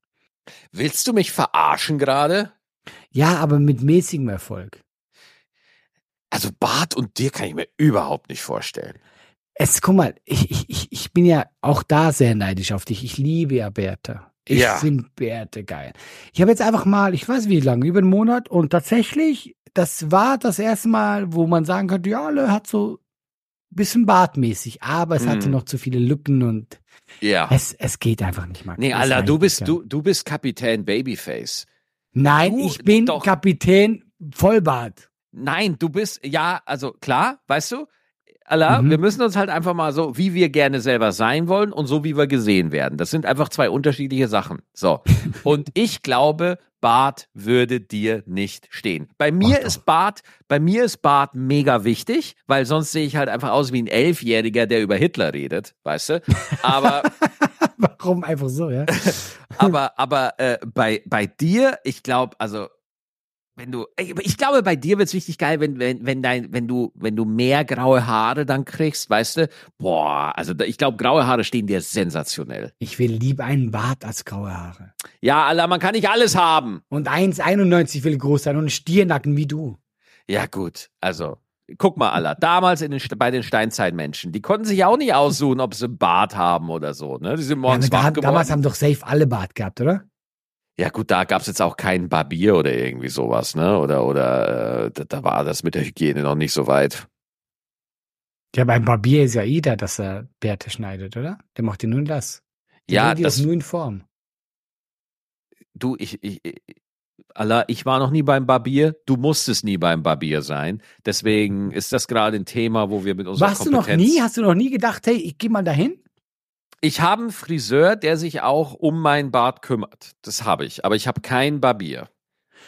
Willst du mich verarschen gerade? Ja, aber mit mäßigem Erfolg. Also Bart und dir kann ich mir überhaupt nicht vorstellen. Es, guck mal, ich, ich, ich, bin ja auch da sehr neidisch auf dich. Ich liebe ja Bärte. Ich Ja. finde Bärte geil. Ich habe jetzt einfach mal, ich weiß wie lange, über einen Monat und tatsächlich, das war das erste Mal, wo man sagen könnte, ja, er hat so bisschen bartmäßig, aber es hatte Mhm. noch zu viele Lücken und Ja. es, es geht einfach nicht mal. Nee, Alter, du bist, du, du bist Kapitän Babyface. Nein, du- ich bin doch. Kapitän Vollbart. Nein, du bist, ja, also klar, weißt du, Allah, Mhm. wir müssen uns halt einfach mal so, wie wir gerne selber sein wollen und so, wie wir gesehen werden. Das sind einfach zwei unterschiedliche Sachen. So. Und ich glaube, Bart würde dir nicht stehen. Bei mir Ach ist Bart, bei mir ist Bart mega wichtig, weil sonst sehe ich halt einfach aus wie ein Elfjähriger, der über Hitler redet, weißt du? Aber, Warum einfach so, ja? aber, aber äh, bei, bei dir, ich glaube, also wenn du, ich glaube, bei dir wird's richtig geil, wenn, wenn, wenn dein, wenn du, wenn du mehr graue Haare dann kriegst, weißt du, boah, also da- ich glaube, graue Haare stehen dir sensationell. Ich will lieber einen Bart als graue Haare. Ja, Allah, man kann nicht alles haben. Und 1,91 will groß sein und einen Stiernacken wie du. Ja, gut, also. Guck mal, Allah, damals in den, bei den Steinzeitmenschen, die konnten sich auch nicht aussuchen, ob sie einen Bart haben oder so, ne? Die sind Ja, morgens da, wach damals geworden. haben doch safe alle Bart gehabt, oder? Ja, gut, da gab's jetzt auch keinen Barbier oder irgendwie sowas, ne? Oder, oder, äh, da, da war das mit der Hygiene noch nicht so weit. Ja, beim Barbier ist ja jeder, dass er Bärte schneidet, oder? Der macht ja nur das. Der Ja, die das, nur in Form. du, ich, ich, ich- Allah, ich war noch nie beim Barbier. Du musstest nie beim Barbier sein. Deswegen ist das gerade ein Thema, wo wir mit unserer Warst du noch Kompetenz. nie? Hast du noch nie gedacht, hey, ich geh mal dahin? Ich habe einen Friseur, der sich auch um meinen Bart kümmert. Das habe ich. Aber ich habe keinen Barbier.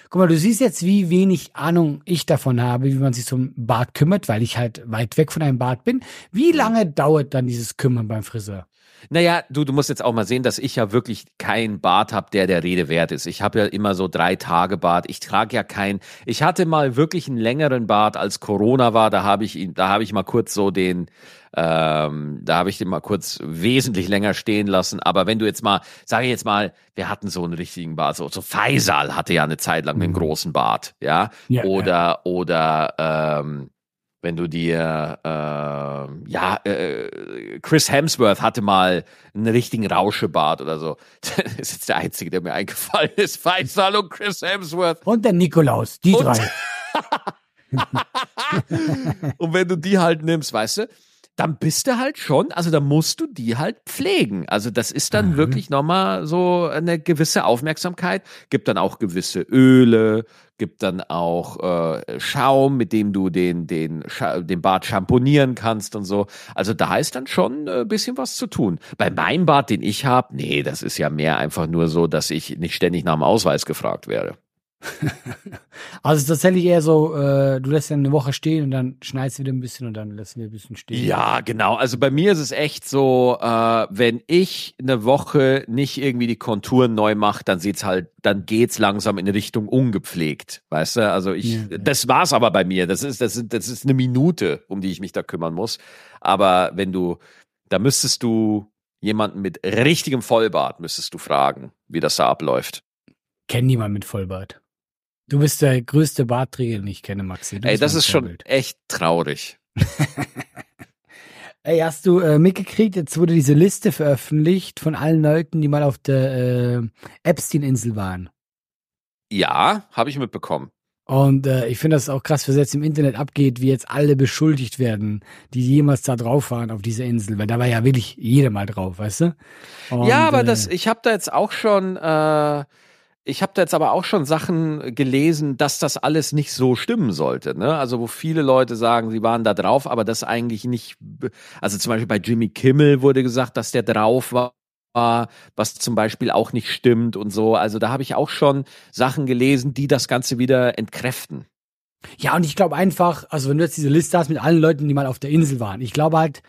Guck mal, du siehst jetzt, wie wenig Ahnung ich davon habe, wie man sich so um Bart kümmert, weil ich halt weit weg von einem Bart bin. Wie Mhm. lange dauert dann dieses Kümmern beim Friseur? Naja, du, du musst jetzt auch mal sehen, dass ich ja wirklich keinen Bart habe, der der Rede wert ist. Ich habe ja immer so drei Tage Bart. Ich trage ja keinen. Ich hatte mal wirklich einen längeren Bart, als Corona war. Da habe ich ihn, da habe ich mal kurz so den, ähm, da habe ich den mal kurz wesentlich länger stehen lassen. Aber wenn du jetzt mal, sage ich jetzt mal, wir hatten so einen richtigen Bart, so, so Faisal hatte ja eine Zeit lang einen Mhm. großen Bart, ja. Ja, oder, oder, ähm, wenn du dir, ähm, ja, äh, Chris Hemsworth hatte mal einen richtigen Rauschebart oder so. Das ist jetzt der einzige, der mir eingefallen ist. Faisal und Chris Hemsworth. Und der Nikolaus, die Und- drei. Und wenn du die halt nimmst, weißt du, dann bist du halt schon, also da musst du die halt pflegen. Also das ist dann Mhm. wirklich nochmal so eine gewisse Aufmerksamkeit. Gibt dann auch gewisse Öle, gibt dann auch äh, Schaum, mit dem du den, den, Scha den Bart schamponieren kannst und so. Also da ist dann schon ein bisschen was zu tun. Bei meinem Bart, den ich habe, nee, das ist ja mehr einfach nur so, dass ich nicht ständig nach dem Ausweis gefragt werde. Also es ist tatsächlich eher so, äh, du lässt ihn eine Woche stehen und dann schneidest du wieder ein bisschen und dann lässt du wieder ein bisschen stehen. Ja, genau. Also bei mir ist es echt so, äh, wenn ich eine Woche nicht irgendwie die Konturen neu mache, dann sieht's halt, dann geht's langsam in Richtung ungepflegt, weißt du? Also ich, Ja, ja. das war's aber bei mir. Das ist, das ist, das ist eine Minute, um die ich mich da kümmern muss. Aber wenn du, da müsstest du jemanden mit richtigem Vollbart müsstest du fragen, wie das da abläuft. Kenn niemand mit Vollbart. Du bist der größte Bartträger, den ich kenne, Maxi. Du Ey, das ist schon Vorbild. echt traurig. Ey, hast du äh, mitgekriegt, jetzt wurde diese Liste veröffentlicht von allen Leuten, die mal auf der äh, Epstein-Insel waren. Ja, habe ich mitbekommen. Und äh, ich finde das auch krass, was jetzt im Internet abgeht, wie jetzt alle beschuldigt werden, die jemals da drauf waren auf dieser Insel, weil da war ja wirklich jeder mal drauf, weißt du? Und, ja, aber äh, das, ich habe da jetzt auch schon, äh, ich habe da jetzt aber auch schon Sachen gelesen, dass das alles nicht so stimmen sollte. Ne? Also wo viele Leute sagen, sie waren da drauf, aber das eigentlich nicht. Also zum Beispiel bei Jimmy Kimmel wurde gesagt, dass der drauf war. was zum Beispiel auch nicht stimmt und so. Also da habe ich auch schon Sachen gelesen, die das Ganze wieder entkräften. Ja, und ich glaube einfach, also wenn du jetzt diese Liste hast mit allen Leuten, die mal auf der Insel waren, ich glaube halt,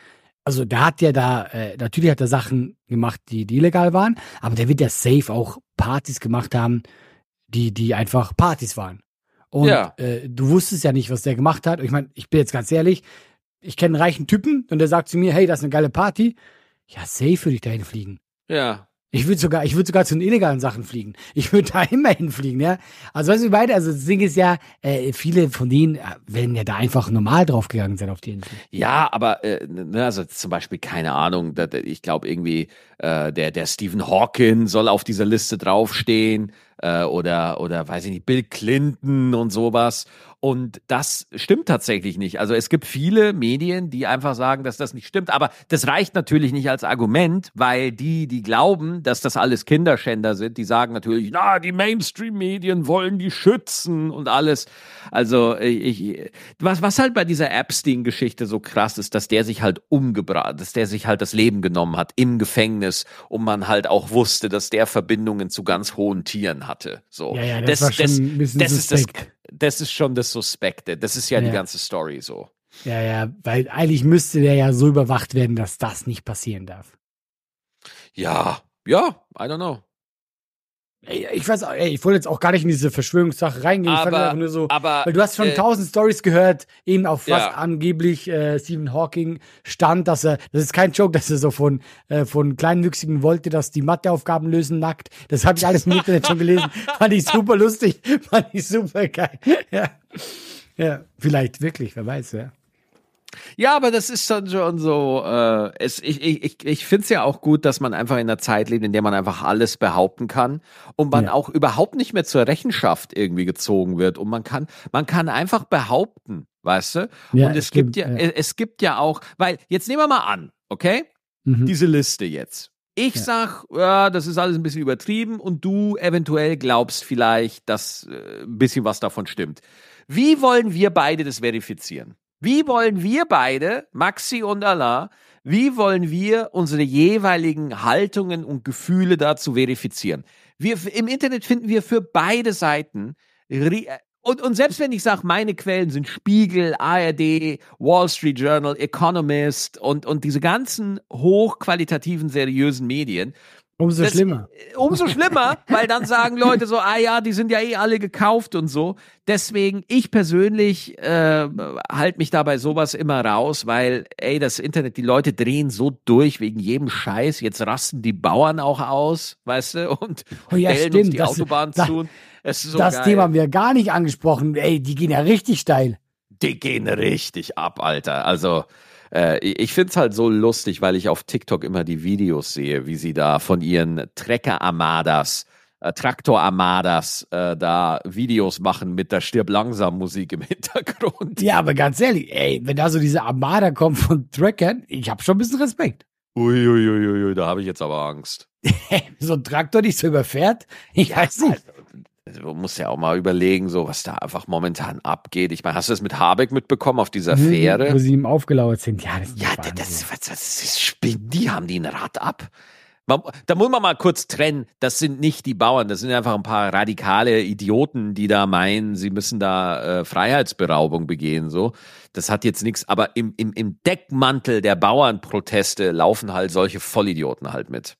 also der hat ja da, äh, natürlich hat er Sachen gemacht, die, die illegal waren, aber der wird ja safe auch Partys gemacht haben, die, die einfach Partys waren. Und Ja. äh, du wusstest ja nicht, was der gemacht hat. Ich meine, ich bin jetzt ganz ehrlich, ich kenne einen reichen Typen und der sagt zu mir, hey, das ist eine geile Party. Ja, safe würde ich dahin fliegen. Ja. Ich würde sogar, ich würde sogar zu den illegalen Sachen fliegen. Ich würde da immer hinfliegen, ja. Also weißt du, beide, also das Ding ist ja, äh, viele von denen äh, werden ja da einfach normal draufgegangen sein auf die Insel. Ja, aber äh, ne, also zum Beispiel, keine Ahnung, da, da, ich glaube irgendwie, äh, der, der Stephen Hawking soll auf dieser Liste draufstehen äh, oder, oder weiß ich nicht, Bill Clinton und sowas. Und das stimmt tatsächlich nicht. Also es gibt viele Medien, die einfach sagen, dass das nicht stimmt. Aber das reicht natürlich nicht als Argument, weil die, die glauben, dass das alles Kinderschänder sind, die sagen natürlich, na, die Mainstream-Medien wollen die schützen und alles. Also ich, ich, was, was halt bei dieser Epstein-Geschichte so krass ist, dass der sich halt umgebracht, dass der sich halt das Leben genommen hat im Gefängnis und man halt auch wusste, dass der Verbindungen zu ganz hohen Tieren hatte. So. Ja, ja, das ein bisschen das ist das, suspekt. das ist schon das Suspekte. Das ist ja, die Ja. ganze Story so. Ja, ja, weil eigentlich müsste der ja so überwacht werden, dass das nicht passieren darf. Ja, ja, I don't know. Ey, ich weiß, auch- ey, ich wollte jetzt auch gar nicht in diese Verschwörungssache reingehen. ich fand Aber- einfach nur so, aber, weil du hast schon äh, tausend Stories gehört, eben auf was Ja. angeblich äh, Stephen Hawking stand, dass er, das ist kein Joke, dass er so von äh, von Kleinwüchsigen wollte, dass die Matheaufgaben lösen nackt. Das habe ich alles im Internet schon gelesen. Fand ich super lustig, fand ich super geil. Ja, ja, vielleicht wirklich, wer weiß, ja. Ja, aber das ist dann schon so, äh, es, ich, ich, ich, finde es ja auch gut, dass man einfach in einer Zeit lebt, in der man einfach alles behaupten kann und man Ja. auch überhaupt nicht mehr zur Rechenschaft irgendwie gezogen wird und man kann, man kann einfach behaupten, weißt du? Ja, und es stimmt, gibt ja, ja. es gibt ja auch, weil, jetzt nehmen wir mal an, okay? Mhm. Diese Liste jetzt. Ich Ja. sag, ja, das ist alles ein bisschen übertrieben und du eventuell glaubst vielleicht, dass äh, ein bisschen was davon stimmt. Wie wollen wir beide das verifizieren? Wie wollen wir beide, Maxi und Allah, wie wollen wir unsere jeweiligen Haltungen und Gefühle dazu verifizieren? Wir, Im Internet finden wir für beide Seiten ri- und, und selbst wenn ich sage, meine Quellen sind Spiegel, ARD, Wall Street Journal, Economist und, und diese ganzen hochqualitativen, seriösen Medien, Umso das- schlimmer. Umso schlimmer, weil dann sagen Leute so, ah ja, die sind ja eh alle gekauft und so. Deswegen, ich persönlich äh, halt mich da bei sowas immer raus, weil, ey, das Internet, die Leute drehen so durch wegen jedem Scheiß. Jetzt rasten die Bauern auch aus, weißt du, und Oh ja, stellen uns stimmt, die das- Autobahn da- zu. Ist so das. Thema haben wir gar nicht angesprochen. Ey, die gehen ja richtig steil. die gehen richtig ab, Alter. Also äh, ich find's halt so lustig, weil ich auf TikTok immer die Videos sehe, wie sie da von ihren Trecker-Armadas, äh, Traktor-Armadas äh, da Videos machen mit der Stirb langsam Musik im Hintergrund. Ja, aber ganz ehrlich, ey, wenn da so diese Armada kommt von Trackern, ich habe schon ein bisschen Respekt. Uiuiuiui, da habe ich jetzt aber Angst. so ein Traktor dich so überfährt, ich weiß nicht. Also, du musst ja auch mal überlegen, so was da einfach momentan abgeht. Ich meine, hast du das mit Habeck mitbekommen auf dieser Fähre? Wo sie ihm aufgelauert sind. Ja, das ist Ja, Wahnsinn. das, was, was ist Spinnen? Die haben die ein Rad ab. Man, da muss man mal kurz trennen. Das sind nicht die Bauern, das sind einfach ein paar radikale Idioten, die da meinen, sie müssen da äh, Freiheitsberaubung begehen. So, das hat jetzt nichts. Aber im, im, im Deckmantel der Bauernproteste laufen halt solche Vollidioten halt mit.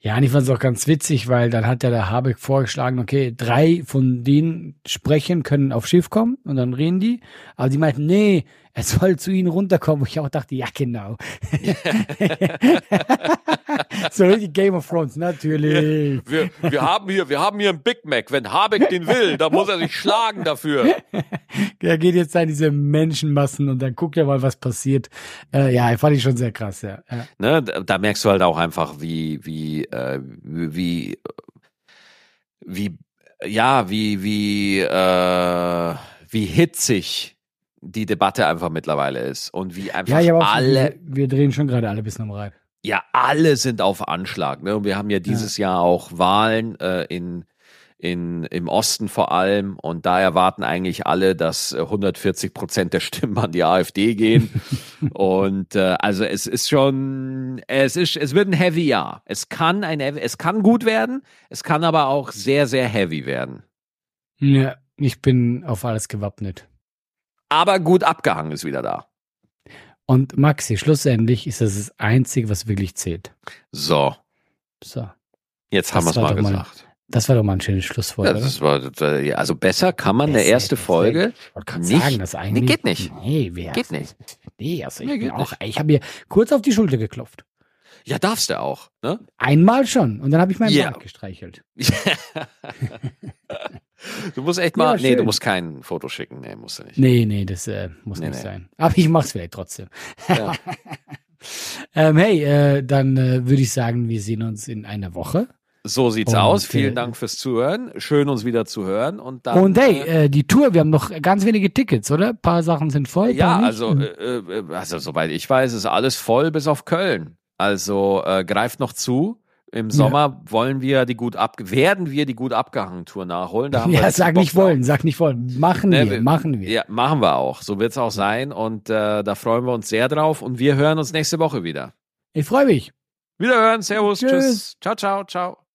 Ja, und ich fand es auch ganz witzig, weil dann hat ja der Habeck vorgeschlagen, okay, drei von denen sprechen, können aufs Schiff kommen und dann reden die. Aber die meinten, nee, er soll zu ihnen runterkommen. Wo ich auch dachte, ja, genau. so richtig Game of Thrones, natürlich. Wir, wir, haben hier, wir haben hier einen Big Mac. Wenn Habeck den will, dann muss er sich schlagen dafür. Er geht jetzt da in diese Menschenmassen und dann guckt er mal, was passiert. Äh, ja, fand ich schon sehr krass, ja. ja. Ne, da, da merkst du halt auch einfach, wie, wie, äh, wie, wie, ja, wie, wie, äh, wie hitzig die Debatte einfach mittlerweile ist und wie einfach Ja, alle, wir, wir drehen schon gerade alle ein bisschen am Rad. ja, alle sind auf Anschlag. Ne? Und wir haben ja dieses Jahr auch Wahlen äh, in in, im Osten vor allem. Und da erwarten eigentlich alle, dass äh, 140 Prozent der Stimmen an die AfD gehen. und äh, also es ist schon, es ist, es wird ein heavy Jahr. Es kann ein, es kann gut werden, es kann aber auch sehr, sehr heavy werden. Ja, ich bin auf alles gewappnet. Aber gut abgehangen ist wieder da. Und Maxi, schlussendlich ist das das Einzige, was wirklich zählt. So, So, jetzt haben wir es mal doch mal- gesagt. Das war doch mal ein schönes Schlusswort. Ja, das war, ja, also besser kann man eine Besser, erste deswegen. Folge. Ich nicht- sagen, das eigentlich. Nee, geht nicht. Nee, wir, Geht nicht. Nee, also ich Nee, auch, ich habe mir kurz auf die Schulter geklopft. Ja, darfst du auch. Ne? Einmal schon. Und dann habe ich meinen Ja. Bart gestreichelt. du musst echt Ja, mal. nee, schön. du musst kein Foto schicken. Nee, musst du nicht. Nee, nee, das äh, muss Nee, nicht nee. sein. Aber ich mach's vielleicht trotzdem. Ja. ähm, hey, äh, dann äh, würde ich sagen, wir sehen uns in einer Woche. So sieht's Und, aus. Vielen äh, Dank fürs Zuhören. Schön, uns wieder zu hören. Und dann. Und hey, äh, äh, die Tour, wir haben noch ganz wenige Tickets, oder? Ein paar Sachen sind voll. ja, also, äh, äh, also, soweit ich weiß, ist alles voll bis auf Köln. Also äh, greift noch zu. Im Sommer wollen wir die gut ab werden wir die gut abgehangen Tour nachholen. Da haben wir ja, richtig sag Bock nicht wollen, sag nicht wollen. Machen Ne, wir, wir- machen wir. Ja, machen wir auch. So wird's auch sein. Und äh, da freuen wir uns sehr drauf. Und wir hören uns nächste Woche wieder. Ich freue mich. Wiederhören. Servus. Tschüss. Tschüss. Ciao, ciao, ciao.